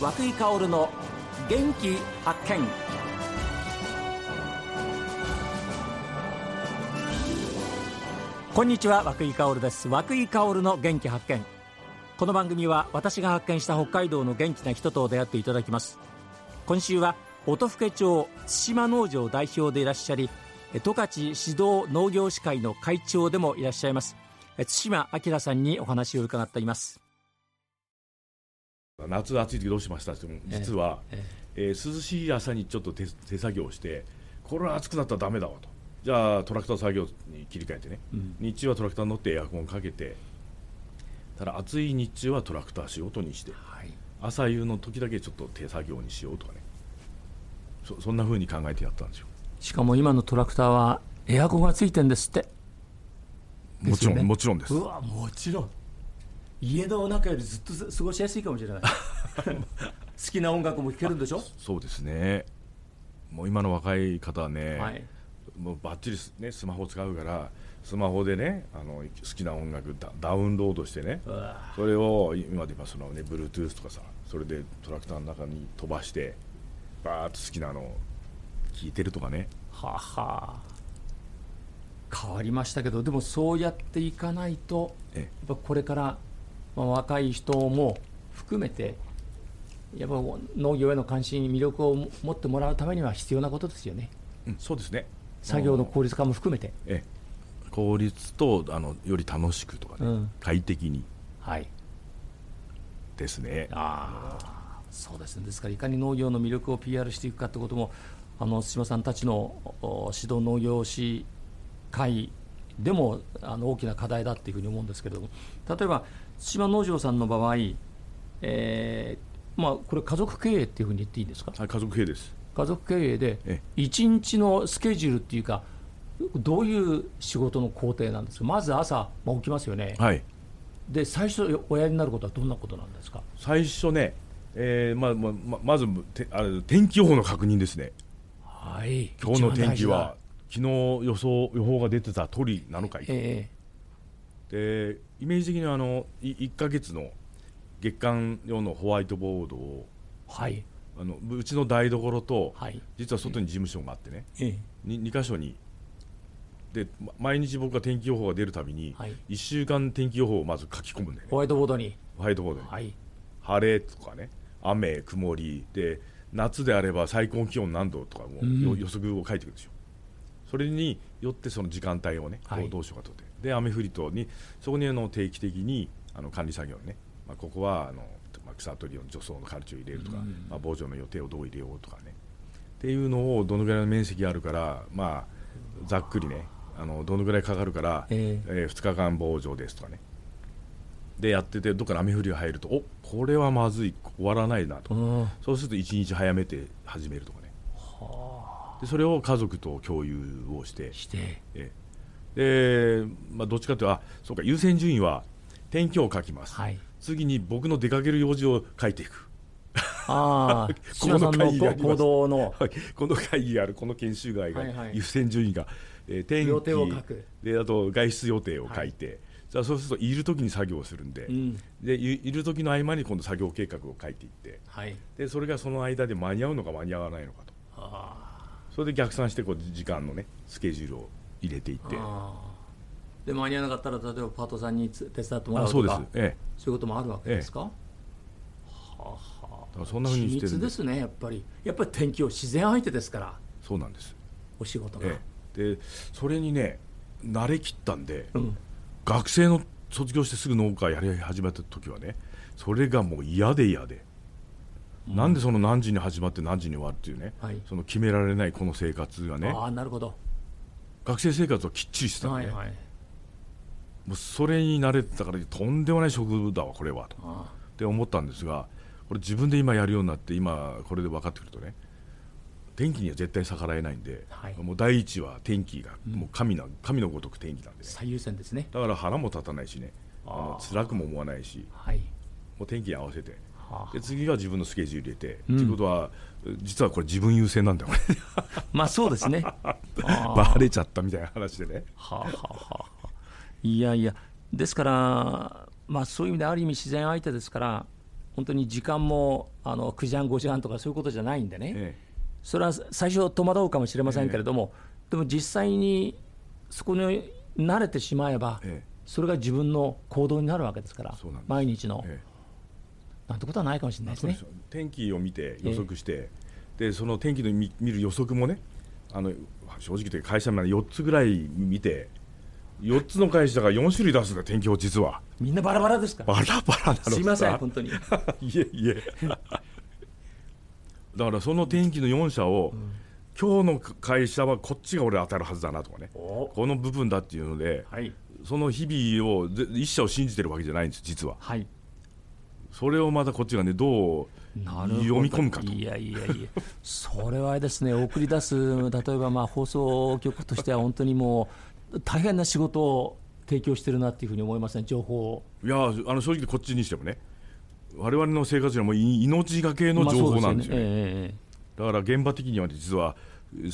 和久井薫の元気発見。こんにちは和久井薫です。和久井薫の元気発見。この番組は私が発見した北海道の元気な人と出会っていただきます。今週は音更町対馬農場代表でいらっしゃり十勝指導農業士会の会長でもいらっしゃいます対馬明さんにお話を伺っています。夏暑い時どうしましたって実は、ええ。えー、涼しい朝にちょっと手手作業してこれは暑くなったらダメだわと。じゃあトラクター作業に切り替えてね、うん、日中はトラクターに乗ってエアコンかけてただ暑い日中はトラクター仕事にして、はい、朝夕の時だけちょっと手作業にしようとかね。そそんなふうに考えてやったんですよ。しかも今のトラクターはエアコンがついてるんですって。もちろん、ね、もちろんです。うわもちろん家の中よりずっと過ごしやすいかもしれない。好きな音楽も聴けるんでしょ？そうですね。もう今の若い方はね、はい、もうばっちり、ね、スマホ使うからスマホでねあの好きな音楽ダウンロードしてねそれを今で言えばそのね Bluetooth とかさそれでトラクターの中に飛ばしてバーッと好きなのを聴いてるとかね。はは。変わりましたけどでもそうやっていかないとやっぱこれからまあ、若い人も含めてやっぱ農業への関心魅力を持ってもらうためには必要なことですよね、うん、そうですね。作業の効率化も含めて。ええ、効率とあのより楽しくとかね、うん、快適に。はい。ですね。ああそうですね。ですからいかに農業の魅力を PR していくかということもあの対馬さんたちの指導農業士会でもあの大きな課題だっていうふうに思うんですけれども。例えば対馬農場さんの場合、えーまあ、これ家族経営っていうふうに言っていいんですか、はい、家族経営です。家族経営で1日のスケジュールっていうかどういう仕事の工程なんですか？まず朝、まあ、起きますよね、はい、で最初おやりになることはどんなことなんですか？最初ね、えーまあままずてあれ天気予報の確認ですね。はい。今日の天気は昨日予想予報が出てた通りなのかいと、えー、でイメージ的にはあの1か月の月間用のホワイトボードを、はい、あのうちの台所と、はい、実は外に事務所があってね、ええ、2, 2箇所にで毎日僕が天気予報が出るたびに、はい、1週間天気予報をまず書き込むんだよね。ホワイトボードに。ホワイトボードに、はい、晴れとかね雨曇り。で夏であれば最高気温何度とかも、うん、予測を書いていくんですよ。それによってその時間帯をね、はい、どうしようかとってで雨降りとにそこにあの定期的にあの管理作業ね、まあ、ここはあの、まあ、草取りの除草のカルチを入れるとか、うん、まあ、防除の予定をどう入れようとかね。っていうのをどのぐらいの面積あるからまあざっくりねあのどのぐらいかかるから、えー、えー、2日間防除ですとかね。でやっててどっか雨降りが入るとおこれはまずい終わらないなと、うん、そうすると1日早めて始めるとかね。でそれを家族と共有をしてして。えで、まあ、どっちかというとあそうか優先順位は天気を書きます、はい、次に僕の出かける用事を書いていく。ああ この会議が行動の、この会議があるこの研修会が、はいはい、優先順位が、えー、天気。であと外出予定を書いて、はい、じゃあそうするといる時に作業をするんで。うん、でいる時の合間に今度作業計画を書いていって、はい、でそれがその間で間に合うのか間に合わないのかと。それで逆算してこう時間のねスケジュールを入れていってで間に合わなかったら例えばパートさんに手伝ってもらうとかそうです、ええ、そういうこともあるわけですか、ええ、はあ、そんなふうにしてるで。すねやっぱり。やっぱり天気を自然相手ですから。そうなんです。お仕事が、ええ、でそれにね慣れきったんで、うん、学生の卒業してすぐ農家やり始めた時はねそれがもう嫌で嫌で。なんでその何時に始まって何時に終わるっていうね、はい、その決められないこの生活がね。あなるほど学生生活をきっちりしてたんで、はいはい、もうそれに慣れてたからとんでもない職だわこれはと。って思ったんですがこれ自分で今やるようになって今これで分かってくるとね天気には絶対逆らえないんで、はい、もう第一は天気がもう神な、うん、神のごとく天気なんで、ね、最優先ですね。だから腹も立たないしねあの辛くも思わないし、はい、もう天気に合わせてで次が自分のスケジュール入れて、うん、ということは実はこれ自分優先なんだよ まあそうですね。バレちゃったみたいな話でね。はあ、はあ、いやいや。ですからまあそういう意味である意味自然相手ですから本当に時間もあの9時半、5時半とかそういうことじゃないんでね、えそれは最初、戸惑うかもしれませんけれども、でも実際にそこに慣れてしまえば、ええ。それが自分の行動になるわけですから。毎日の、えなんてことはないかもしれないですね。す。よ。天気を見て予測して、でその天気の見見る予測もねあの正直言って会社まで4つぐらい見て4つの会社が4種類出すんだ天気予報実は。みんなバラバラですか？バラバラなのさ。すいません、本当に。いえいえ。だからその天気の4社を、今日の会社はこっちが俺当たるはずだなとかね。お。この部分だっていうのではい、その日々をぜ一社を信じてるわけじゃないんです実は。はい、それをまたこっちがねどう読み込むかと。いやいやいや、それはですね、送り出す、例えばまあ放送局としては、本当にもう、大変な仕事を提供してるなっていうふうに思いますね、情報を。いやあの正直こっちにしてもね我々の生活にはもうい命がけのまあ情報なんですよね,、え。だから現場的には実は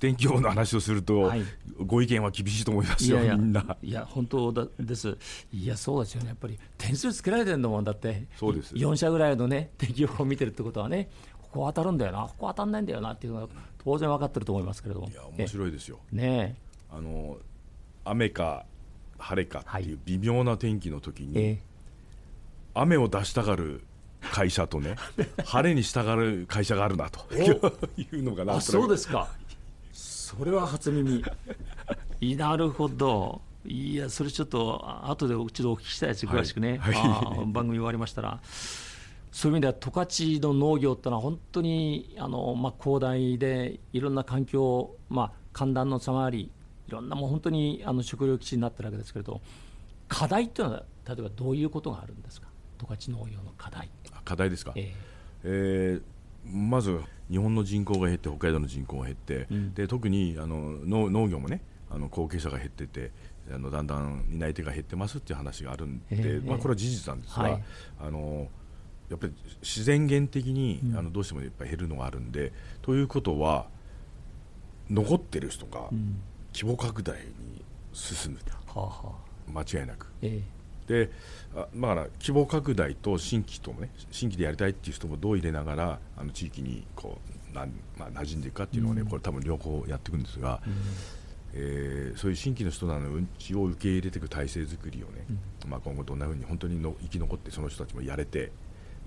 天気予報の話をすると、はい。ご意見は厳しいと思いますよえいやいや。みんな。いや、本当だです、いや、そうですよね、やっぱり点数つけられてるんだもんだって、そうです。4社ぐらいのね、天気予報を見てるってことはね、ここ当たるんだよな、ここ当たんないんだよなっていうのは、当然分かってると思いますけれども。いや面白いですよ。え。ねあの雨か晴れかっていはい。う微妙な天気の時に、ええ。雨を出したがる会社とね 晴れに従う会社があるなと いうのがなとなくそうですか、それは初耳、いなるほど、いや、それちょっと、あ後で一度お聞きしたいです、はい詳しくね、はい。あー番組終わりましたら。そういう意味では、十勝の農業ってのは、本当にあの、まあ、広大で、いろんな環境、まあ、寒暖の差もあり、いろんなもう本当にあの食料基地になってるわけですけれど、課題っていうのは、例えばどういうことがあるんですか、十勝農業の課題。課題ですか、え。えーまず日本の人口が減って北海道の人口が減って、うん。で特にあの農農業もねあの後継者が減っててあのだんだん担い手が減ってますっていう話があるんで、ええ。まあ、これは事実なんですが、はい。あのやっぱり自然源的に、うん。あのどうしてもやっぱり減るのがあるんでということは残ってる人がうん。規模拡大に進むはあはあ。間違いなく。えであまあ、規模拡大と新規ともね新規でやりたいっていう人もどう入れながらあの地域にこうなん、まあ、馴染んでいくかっていうのをね、うん。これ多分両方やっていくんですが、えうん。えーそういう新規の人らのうんちを受け入れていく体制作りをね、まあ、今後どんなふうに本当にの生き残ってその人たちもやれて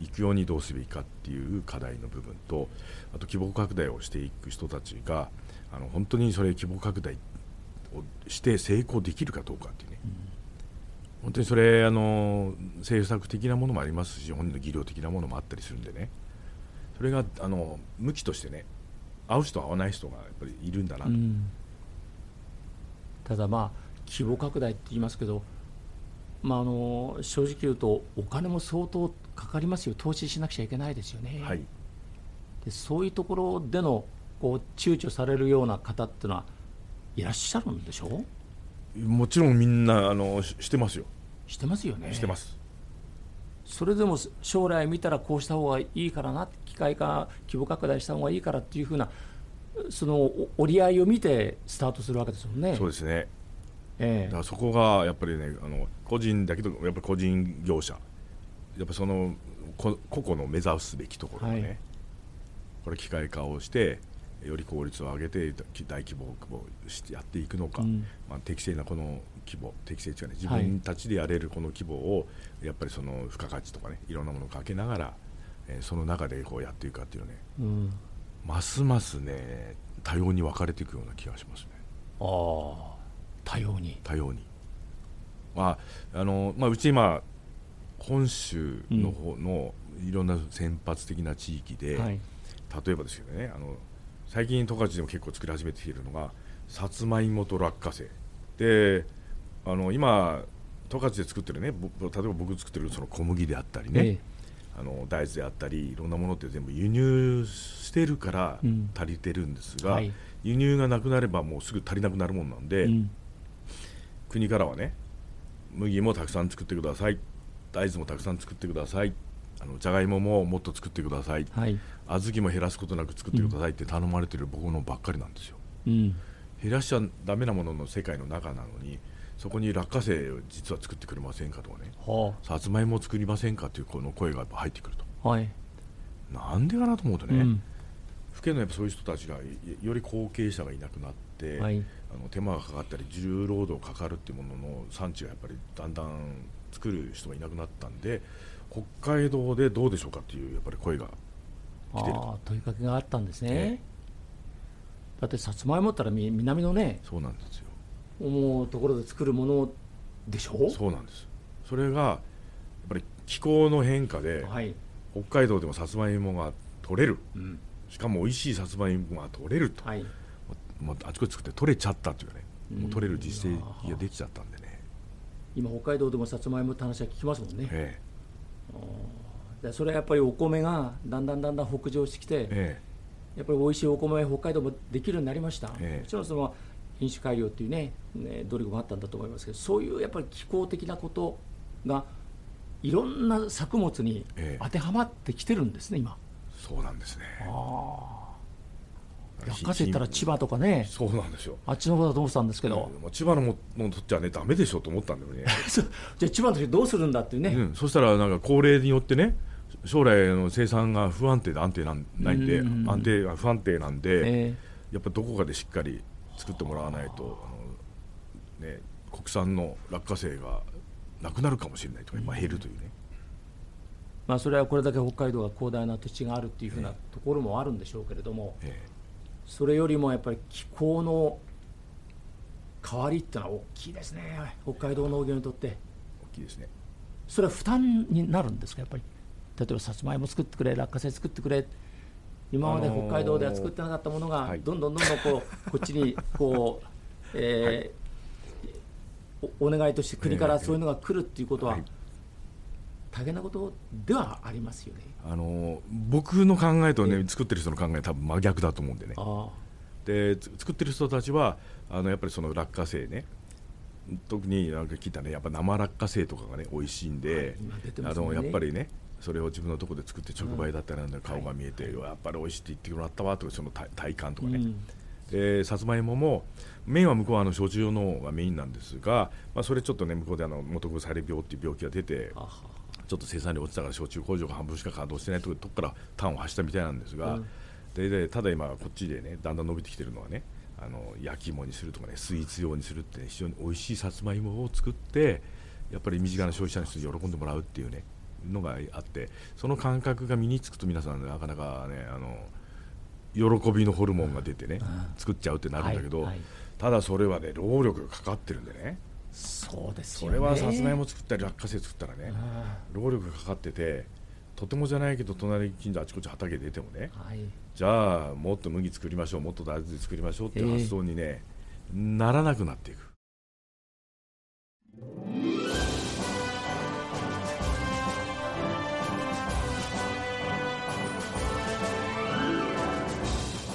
いくようにどうすべきかっていう課題の部分とあと規模拡大をしていく人たちがあの本当にそれ規模拡大をして成功できるかどうかっていうね、本当にそれあの政策的なものもありますし本人の技量的なものもあったりするんでね。それがあの向きとしてね合う人合わない人がやっぱりいるんだなと、うん。ただまあ規模拡大って言いますけど、まあ、あの正直言うとお金も相当かかりますよ。投資しなくちゃいけないですよね、はい。でそういうところでのこう躊躇されるような方っていうのはいらっしゃるんでしょう？もちろんみんなあのししてますよ、してますよね。してます。それでも将来見たらこうした方がいいからな機械化規模拡大した方がいいからっていうふうなそのお折り合いを見てスタートするわけですもんね。そうですね。ええ。だからそこがやっぱりねあの個人だけどやっぱり個人業者やっぱそのこ個々の目指すべきところがね、はい。これ機械化をしてより効率を上げて大規模をしてやっていくのか、うん。まあ、適正なこの規模適正というかね自はい。分たちでやれるこの規模をやっぱりその付加価値とかねいろんなものをかけながら、えーその中でこうやっていくかっていうのねうん。ますますね多様に分かれていくような気がしますね。ああ多様に。多様に。まああのまあ、うち今本州の方のいろんな先発的な地域で、はい。例えばですけどねあの最近十勝でも結構作り始めているのがさつまいもと落花生。であの今十勝で作ってるねぼ例えば僕作ってるその小麦であったりね、えあの大豆であったりいろんなものって全部輸入してるからうん。足りてるんですが、はい。輸入がなくなればもうすぐ足りなくなるもんなんで、えうん。国からはね麦もたくさん作ってください大豆もたくさん作ってくださいあのじゃがいもももっと作ってください。はい。小豆も減らすことなく作ってくださいって頼まれてる僕のばっかりなんですよ。うん。減らしちゃダメなものの世界の中なのにそこに落花生を実は作ってくれませんかとかね。はさつまいもを作りませんかというこの声がやっぱ入ってくると。はい、なんでかなと思うとね、うん、府県のやっぱそういう人たちがより後継者がいなくなって、はい、あの手間がかかったり重労働かかるっていうものの産地がやっぱりだんだん作る人がいなくなったんで北海道でどうでしょうかっていうやっぱり声が来てると。問いかけがあったんですね、だってさつまいもったら南のねそうなんですよ。思うところで作るものでしょ？そうなんです。それがやっぱり気候の変化で、はい、北海道でもさつまいもが取れる、うん、しかも美味しいさつまいもが取れると、はい、まあ、あちこち作って取れちゃったというかね、うん、もう取れる実績ができちゃったんでね。今北海道でもさつまいもって話は聞きますもんね、ええ、でそれはやっぱりお米がだんだんだんだん北上してきて、ええ、やっぱり美味しいお米北海道もできるようになりました、ええ、もちろんその品種改良っていうねね努力もあったんだと思いますけどそういうやっぱり気候的なことがいろんな作物に当てはまってきてるんですね、今。そうなんですね落花生ったら千葉とかね。そうなんですよ。あっちの方だと思ってたんですけど、うん、千葉のものとっちゃねだめでしょと思ったんだよね。じゃあ千葉の時どうするんだっていうね、うん、そしたらなんか高齢によってね将来の生産が不安定で安定なんないんで、安定が不安定なんで、えー、やっぱどこかでしっかり作ってもらわないとあの、ね、国産の落花生がなくなるかもしれないとか、まあ、減るというね、まあ、それはこれだけ北海道が広大な土地があるっていうふうなところもあるんでしょうけれども、ええ、それよりもやっぱり気候の変わりっていうのは大きいですね、北海道農業にとって。大きいですね。それは負担になるんですか、やっぱり。例えばさつまいも作ってくれ、落花生作ってくれ、今まで北海道では作ってなかったものが、どんどんどんどんこう こっちにこう、えー、お願いとして国からそういうのが来るっていうことは、大変なことではありますよね。あの僕の考えとね、作ってる人の考え多分真逆だと思うんでね。で作ってる人たちはあのやっぱりその落花生ね。特になんか聞いたねやっぱ生落花生とかがね美味しいんで、はいね、あのやっぱりねそれを自分のところで作って直売だったりなんだ顔が見えて、やっぱり美味しいって言ってもらったわとかその体感とかね、でさつまいもも麺は向こうはあの焼酎用のがメインなんですが、まあ、それちょっとね向こうであの元腐れ病っていう病気が出てちょっと生産量落ちたから焼酎工場が半分しか稼働してないところから端を発したみたいなんですが、うん、ででただ今こっちでねだんだん伸びてきてるのはねあの焼き芋にするとかねスイーツ用にするって、ね、非常に美味しいさつまいもを作ってやっぱり身近な消費者の人に喜んでもらうっていうねのがあってその感覚が身につくと皆さんなかなかねあの喜びのホルモンが出てね、作っちゃうってなるんだけど、はい。はい、ただそれはね労力がかかってるんでねそうです、ね、それはさつまいも作ったり落花生作ったらね労力がかかっててとてもじゃないけど隣近所あちこち畑出てもね、はい、じゃあもっと麦作りましょうもっと大豆作りましょうっていう発想にね、えー、ならなくなっていく。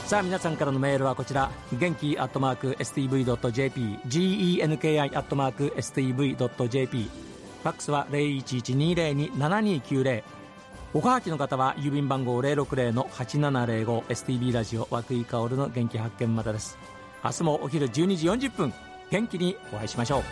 さあ皆さんからのメールはこちら。元気アットマーク STV.jp genki アットマーク STV.jp ファックスは0112027290おはがきの方は郵便番号 060-8705STB ラジオ和久井薫の元気発見までです。明日もお昼12時40分元気にお会いしましょう。